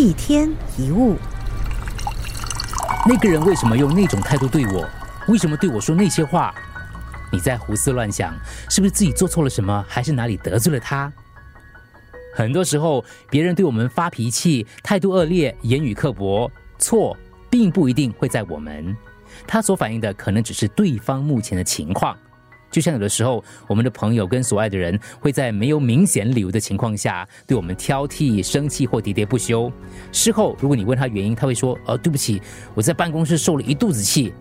一天一物，那个人为什么用那种态度对我？为什么对我说那些话？你在胡思乱想，是不是自己做错了什么，还是哪里得罪了他？很多时候，别人对我们发脾气、态度恶劣、言语刻薄，错并不一定会在我们，他所反映的可能只是对方目前的情况。就像有的时候，我们的朋友跟所爱的人会在没有明显理由的情况下对我们挑剔、生气或喋喋不休。事后，如果你问他原因，他会说：“呃，对不起，我在办公室受了一肚子气。”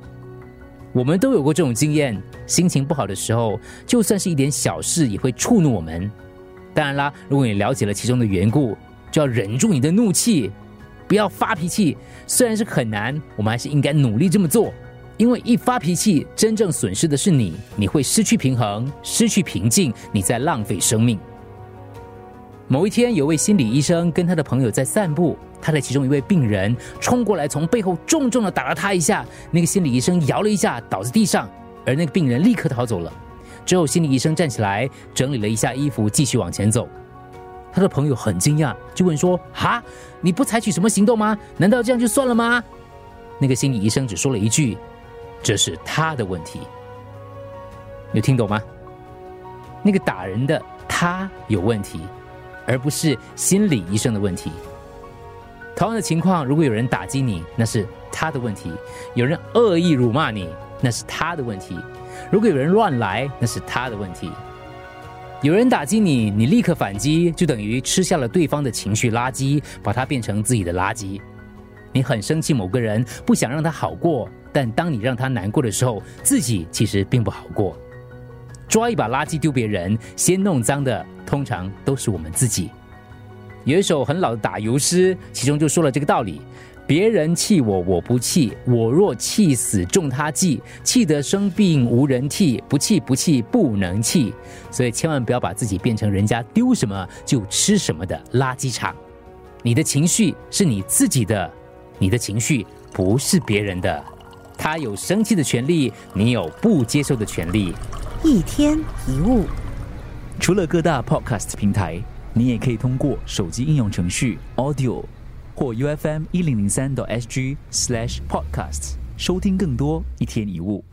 我们都有过这种经验，心情不好的时候，就算是一点小事也会触怒我们。当然啦，如果你了解了其中的缘故，就要忍住你的怒气，不要发脾气。虽然是很难，我们还是应该努力这么做。因为一发脾气，真正损失的是你，你会失去平衡，失去平静，你在浪费生命。某一天，有位心理医生跟他的朋友在散步，他的其中一位病人冲过来，从背后重重的打了他一下。那个心理医生摇了一下，倒在地上，而那个病人立刻逃走了。之后，心理医生站起来，整理了一下衣服，继续往前走。他的朋友很惊讶，就问说：“哈，你不采取什么行动吗？难道这样就算了吗？”那个心理医生只说了一句。这是他的问题，有听懂吗？那个打人的他有问题，而不是心理医生的问题。同样的情况，如果有人打击你，那是他的问题；有人恶意辱骂你，那是他的问题；如果有人乱来，那是他的问题。有人打击你，你立刻反击，就等于吃下了对方的情绪垃圾，把它变成自己的垃圾。你很生气某个人，不想让他好过。但当你让他难过的时候，自己其实并不好过。抓一把垃圾丢别人，先弄脏的通常都是我们自己。有一首很老的打油诗，其中就说了这个道理：别人气我，我不气；我若气死，中他计；气得生病无人替，不气不气不能气。所以千万不要把自己变成人家丢什么就吃什么的垃圾场。你的情绪是你自己的，你的情绪不是别人的。他有生气的权利，你有不接受的权利。一天一物，除了各大 podcast 平台，你也可以通过手机应用程序 Audio 或 U F M 一零零三 SG slash podcast 收听更多一天一物。